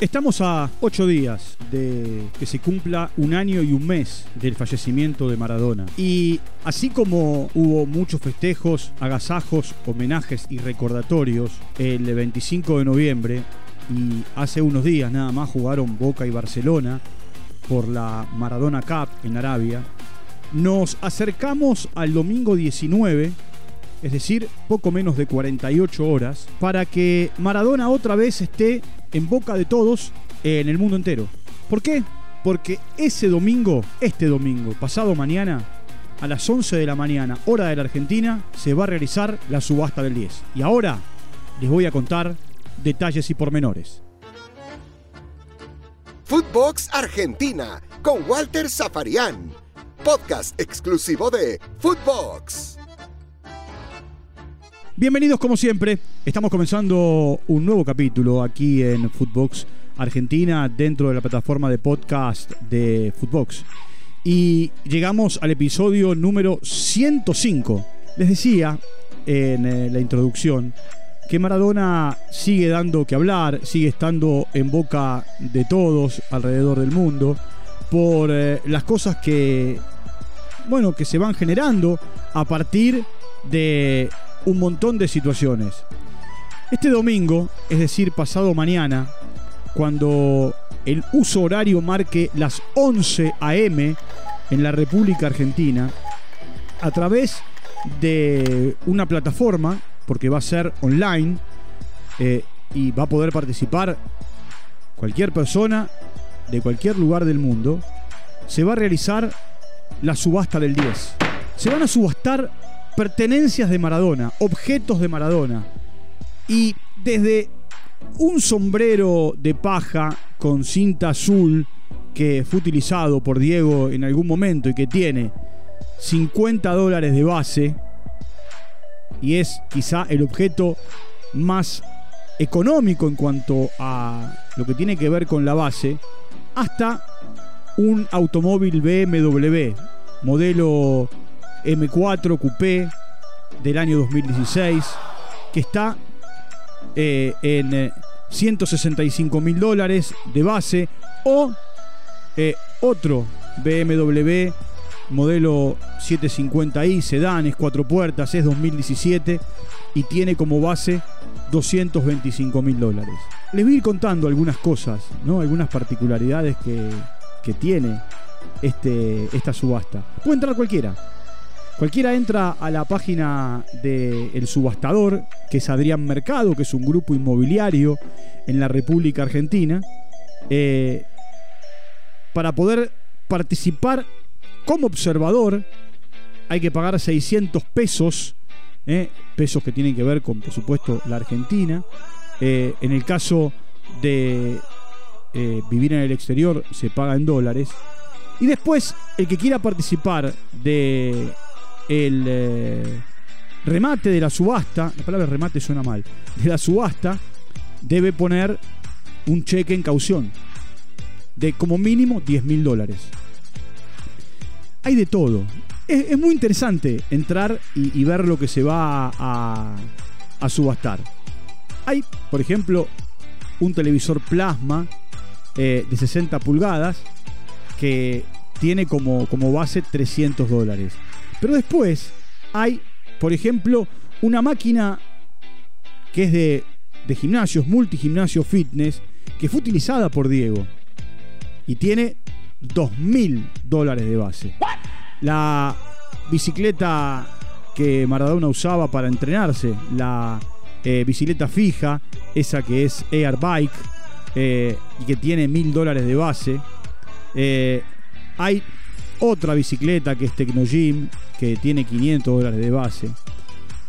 Estamos a ocho días de que se cumpla un año y un mes del fallecimiento de Maradona. Y así como hubo muchos festejos, agasajos, homenajes y recordatorios el 25 de noviembre, y hace unos días nada más jugaron Boca y Barcelona por la Maradona Cup en Arabia, nos acercamos al domingo 19 es decir, poco menos de 48 horas, para que Maradona otra vez esté en boca de todos en el mundo entero. ¿Por qué? Porque ese domingo, este domingo, pasado mañana, a las 11 de la mañana, hora de la Argentina, se va a realizar la subasta del 10. Y ahora les voy a contar detalles y pormenores. Footbox Argentina con Walter Zafarian. Podcast exclusivo de Footbox. Bienvenidos como siempre. Estamos comenzando un nuevo capítulo aquí en Footbox Argentina dentro de la plataforma de podcast de Footbox. Y llegamos al episodio número 105. Les decía en eh, la introducción que Maradona sigue dando que hablar, sigue estando en boca de todos alrededor del mundo por eh, las cosas que bueno, que se van generando a partir de un montón de situaciones. Este domingo, es decir, pasado mañana, cuando el uso horario marque las 11 a.m. en la República Argentina, a través de una plataforma, porque va a ser online, eh, y va a poder participar cualquier persona de cualquier lugar del mundo, se va a realizar la subasta del 10. Se van a subastar pertenencias de Maradona, objetos de Maradona. Y desde un sombrero de paja con cinta azul que fue utilizado por Diego en algún momento y que tiene 50 dólares de base y es quizá el objeto más económico en cuanto a lo que tiene que ver con la base, hasta un automóvil BMW modelo M4 Coupé del año 2016, que está eh, en 165 eh, mil dólares de base, o eh, otro BMW modelo 750i, sedanes, cuatro puertas, es 2017 y tiene como base 225 mil dólares. Les voy a ir contando algunas cosas, ¿no? algunas particularidades que, que tiene este, esta subasta. Puede entrar cualquiera, Cualquiera entra a la página del subastador, que es Adrián Mercado, que es un grupo inmobiliario en la República Argentina, eh, para poder participar como observador hay que pagar 600 pesos, eh, pesos que tienen que ver con, por supuesto, la Argentina. Eh, en el caso de vivir en el exterior se paga en dólares. Y después, el que quiera participar de el eh, remate de la subasta, la palabra remate suena mal, de la subasta debe poner un cheque en caución de como mínimo 10 mil dólares. Hay de todo. Es, muy interesante entrar y, ver lo que se va a, subastar. Hay, por ejemplo, un televisor plasma eh, de 60 pulgadas que tiene como, como base 300 dólares. Pero después hay, por ejemplo, una máquina que es de, de gimnasios, multigimnasio fitness, que fue utilizada por Diego. Y tiene 2.000 dólares de base. La bicicleta que Maradona usaba para entrenarse, la eh, bicicleta fija, esa que es Air Bike eh, y que tiene 1.000 dólares de base. Eh, hay otra bicicleta que es Tecnogym, que tiene 500 dólares de base.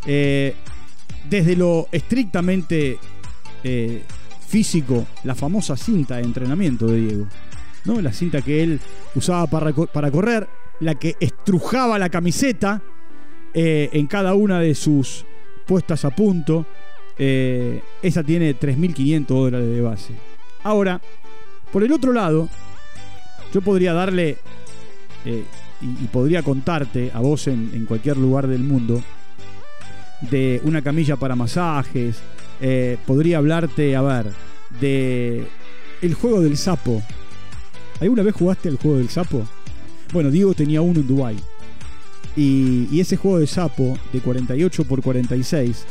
Eh, desde lo estrictamente eh, físico, la famosa cinta de entrenamiento de Diego. ¿no? La cinta que él usaba para, para correr, la que estrujaba la camiseta eh, en cada una de sus puestas a punto. esa tiene 3.500 dólares de base. Ahora, por el otro lado, yo podría darle eh, y, podría contarte a vos en, cualquier lugar del mundo de una camilla para masajes, eh, podría hablarte, a ver, de el juego del sapo. ¿Alguna vez jugaste el juego del sapo? Bueno, Diego tenía uno en Dubai. Y, ese juego de sapo de 48 por 46,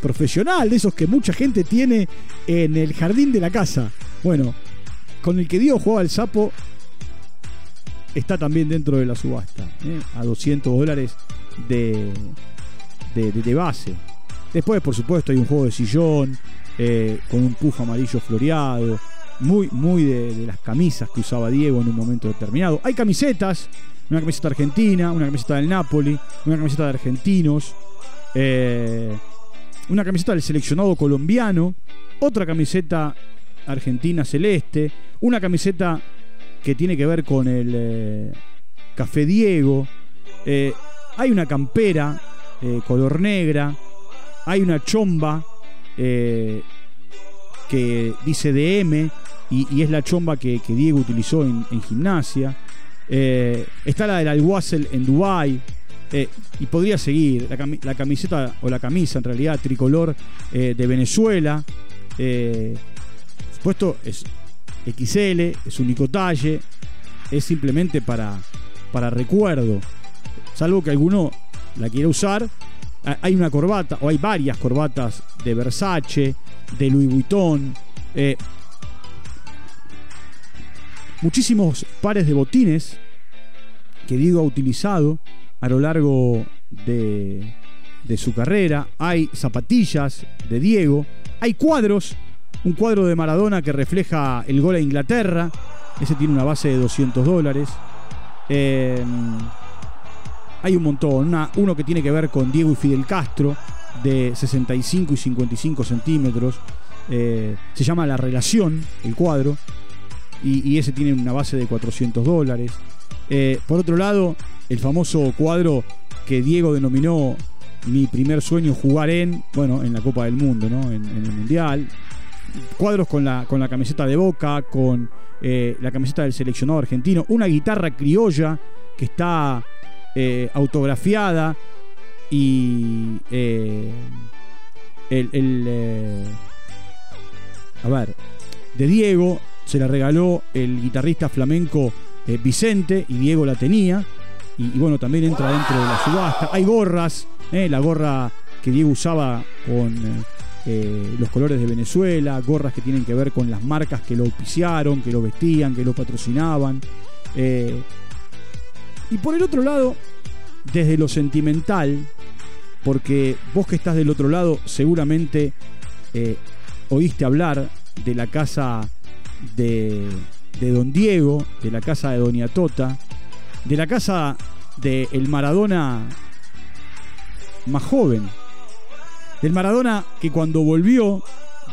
profesional, de esos que mucha gente tiene en el jardín de la casa. Bueno, con el que Diego jugaba el sapo, está también dentro de la subasta, ¿eh? a 200 dólares de, de, base. Después, por supuesto, hay un juego de sillón eh, con un puff amarillo floreado, muy, muy de, de las camisas que usaba Diego en un momento determinado. Hay camisetas, una camiseta argentina, una camiseta del Napoli, una camiseta de argentinos, eh, una camiseta del seleccionado colombiano, otra camiseta argentina celeste, una camiseta que tiene que ver con el eh, Café Diego, eh, hay una campera eh, color negra, hay una chomba que dice DM y, y es la chomba que, Diego utilizó en, gimnasia. Está la del Alguacel en Dubai y podría seguir la, la camiseta o la camisa en realidad tricolor de Venezuela. Supuesto es XL, es único talle, es simplemente para, para recuerdo. Salvo que alguno la quiera usar. Ha- Hay una corbata, o hay varias corbatas de Versace, de Louis Vuitton. eh, muchísimos pares de botines que Diego ha utilizado a lo largo de, de su carrera. Hay zapatillas de Diego. Hay cuadros. Un cuadro de Maradona que refleja el gol a Inglaterra. Ese tiene una base de 200 dólares. Eh, hay un montón. Una- uno que tiene que ver con Diego y Fidel Castro, de 65 y 55 centímetros. Eh, se llama La Relación, el cuadro. Y, ese tiene una base de 400 dólares. Eh, por otro lado, el famoso cuadro que Diego denominó mi primer sueño jugar en, bueno, en la Copa del Mundo, ¿no? En el Mundial. Cuadros con la, con la camiseta de Boca, con eh, la camiseta del seleccionado argentino, una guitarra criolla que está eh, autografiada y eh, el, a ver de Diego se la regaló el guitarrista flamenco Vicente y Diego la tenía y, bueno también entra dentro de la subasta. Hay gorras la gorra que Diego usaba con eh, los colores de Venezuela gorras que tienen que ver con las marcas que lo auspiciaron que lo vestían que lo patrocinaban. Eh, y por el otro lado desde lo sentimental, porque vos que estás del otro lado seguramente eh, oíste hablar de la casa de, de Don Diego, de la casa de Doña Tota, de la casa de el Maradona más joven, del Maradona que cuando volvió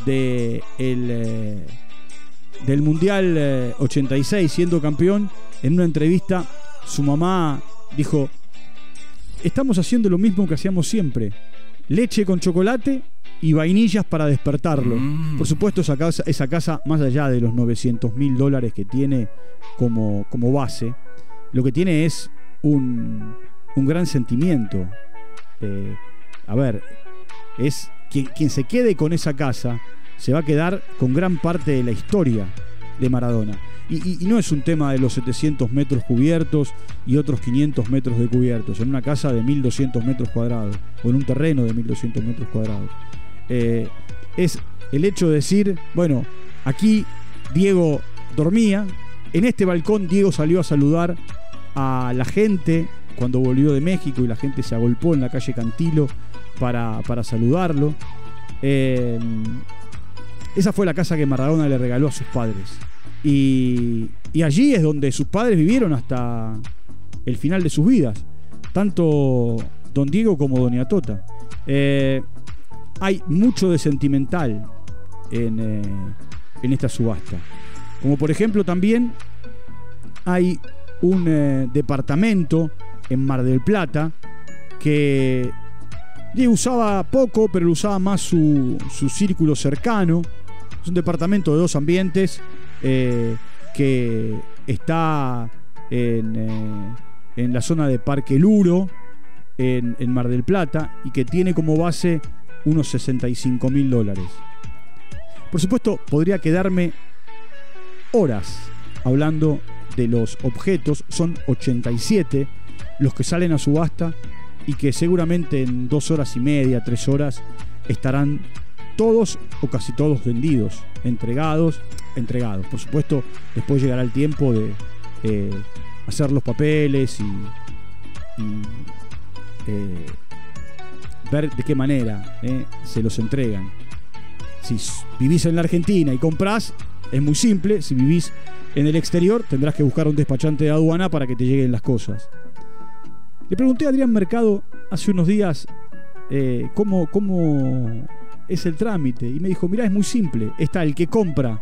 de el, eh, del Mundial eh, 86 siendo campeón, en una entrevista su mamá dijo, estamos haciendo lo mismo que hacíamos siempre. Leche con chocolate y vainillas para despertarlo. Mm. Por supuesto, esa casa, esa casa, más allá de los 900 mil dólares que tiene como, como base, lo que tiene es un, un gran sentimiento. Eh, a ver, es quien, quien se quede con esa casa se va a quedar con gran parte de la historia de Maradona. Y, no es un tema de los 700 metros cubiertos y otros 500 metros de cubiertos, en una casa de 1200 metros cuadrados, o en un terreno de 1200 metros cuadrados. Eh, es el hecho de decir, bueno, aquí Diego dormía, en este balcón Diego salió a saludar a la gente cuando volvió de México y la gente se agolpó en la calle Cantilo para, para saludarlo. Eh, esa fue la casa que Maradona le regaló a sus padres. Y, allí es donde sus padres vivieron hasta el final de sus vidas. Tanto Don Diego como Doña Tota. Eh, hay mucho de sentimental en, eh, en esta subasta. Como por ejemplo también hay un departamento en Mar del Plata que Diego usaba poco, pero usaba más su, su círculo cercano. Es un departamento de dos ambientes eh, que está en, eh, en la zona de Parque Luro, en, en Mar del Plata, y que tiene como base unos 65 mil dólares. Por supuesto, podría quedarme horas hablando de los objetos. Son 87 los que salen a subasta y que seguramente en dos horas y media, tres horas, estarán todos o casi todos vendidos, entregados, entregados. Por supuesto, después llegará el tiempo de eh, hacer los papeles y, eh, ver de qué manera eh, se los entregan. Si vivís en la Argentina y comprás, es muy simple. Si vivís en el exterior, tendrás que buscar un despachante de aduana para que te lleguen las cosas. Le pregunté a Adrián Mercado hace unos días cómo, cómo es el trámite. Y me dijo, mira, es muy simple. Está el que compra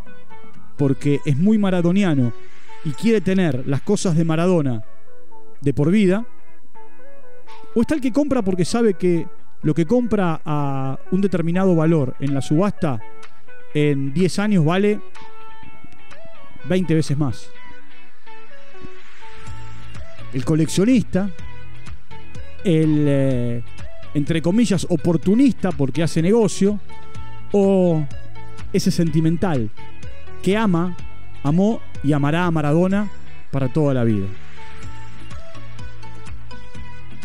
porque es muy maradoniano y quiere tener las cosas de Maradona de por vida. O está el que compra porque sabe que lo que compra a un determinado valor en la subasta en 10 años vale 20 veces más. El coleccionista, el, eh, entre comillas, oportunista porque hace negocio, o ese sentimental que ama, amó y amará a Maradona para toda la vida.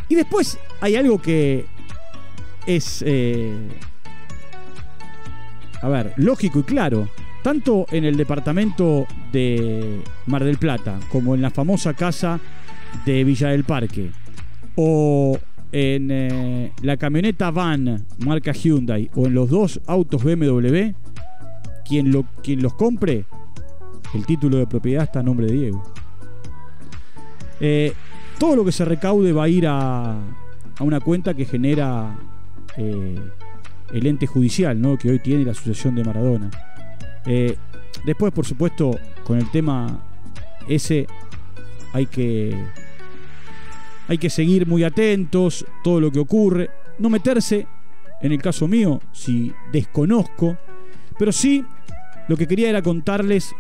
Y después hay algo que es, eh, a ver, lógico y claro. Tanto en el departamento de Mar del Plata como en la famosa casa de Villa del Parque o en eh, la camioneta van marca Hyundai o en los dos autos BMW, quien, lo, quien los compre, el título de propiedad está a nombre de Diego. Eh, todo lo que se recaude va a ir a, una cuenta que genera eh, el ente judicial que hoy tiene la Asociación de Maradona. después, por supuesto, con el tema ese hay que hay que seguir muy atentos, todo lo que ocurre, no meterse, en el caso mío, si desconozco, pero sí lo que quería era contarles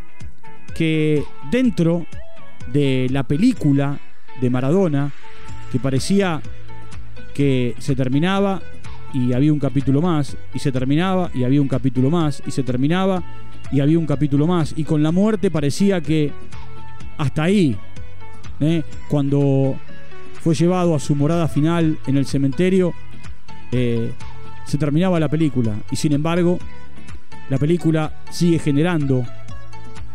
que dentro de la película de Maradona, que parecía que se terminaba y había un capítulo más, y se terminaba y había un capítulo más, y se terminaba y había un capítulo más, y con la muerte parecía que hasta ahí, ¿eh? cuando fue llevado a su morada final en el cementerio, eh, se terminaba la película. Y sin embargo, la película sigue generando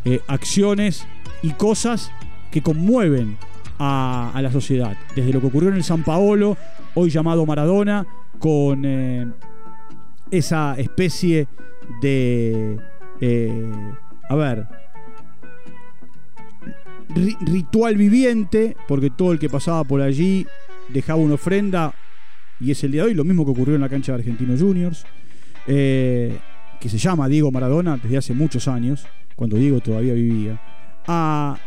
eh, acciones y cosas que conmueven a, la sociedad. Desde lo que ocurrió en el San Paolo, hoy llamado Maradona, con eh, esa especie de... a ver, ritual viviente, porque todo el que pasaba por allí dejaba una ofrenda, y es el día de hoy, lo mismo que ocurrió en la cancha de Argentinos Juniors, eh, que se llama Diego Maradona desde hace muchos años, cuando Diego todavía vivía, a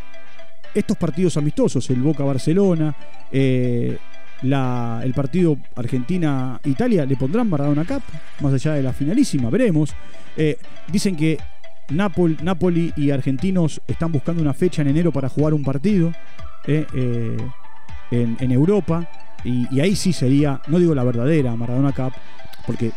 estos partidos amistosos, el Boca Barcelona, eh, el partido Argentina-Italia, le pondrán Maradona Cup, más allá de la finalísima, veremos. Eh, dicen que Napoli y Argentinos están buscando una fecha en enero para jugar un partido eh, eh, en, Europa. Y, ahí sí sería, no digo la verdadera Maradona Cup, porque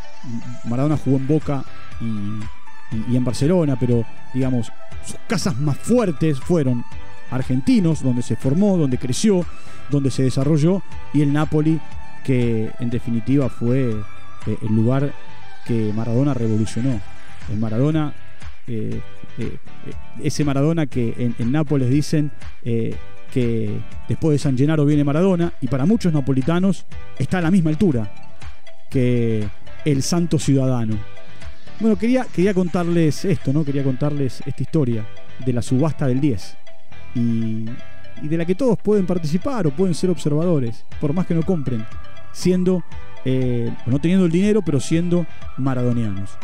Maradona jugó en Boca y, en Barcelona, pero digamos, sus casas más fuertes fueron Argentinos, donde se formó, donde creció, donde se desarrolló, y el Napoli, que en definitiva fue eh, el lugar que Maradona revolucionó. Maradona eh, eh, ese Maradona que en, Nápoles dicen eh, que después de San Gennaro viene Maradona y para muchos napolitanos está a la misma altura que el santo ciudadano. Bueno, quería, quería contarles esto, ¿no? Quería contarles esta historia de la subasta del 10 y, de la que todos pueden participar o pueden ser observadores, por más que no compren, siendo, no teniendo el dinero, pero siendo maradonianos.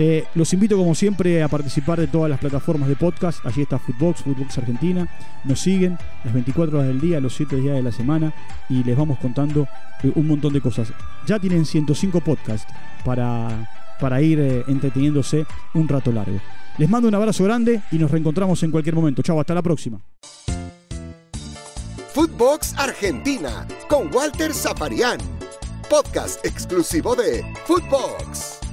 Eh, los invito como siempre a participar de todas las plataformas de podcast. Allí está Footbox, Footbox Argentina. Nos siguen las 24 horas del día, los 7 días de la semana y les vamos contando eh, un montón de cosas. Ya tienen 105 podcasts para, para ir eh, entreteniéndose un rato largo. Les mando un abrazo grande y nos reencontramos en cualquier momento. Chao, hasta la próxima. Footbox Argentina con Walter Zafarian. Podcast exclusivo de Footbox.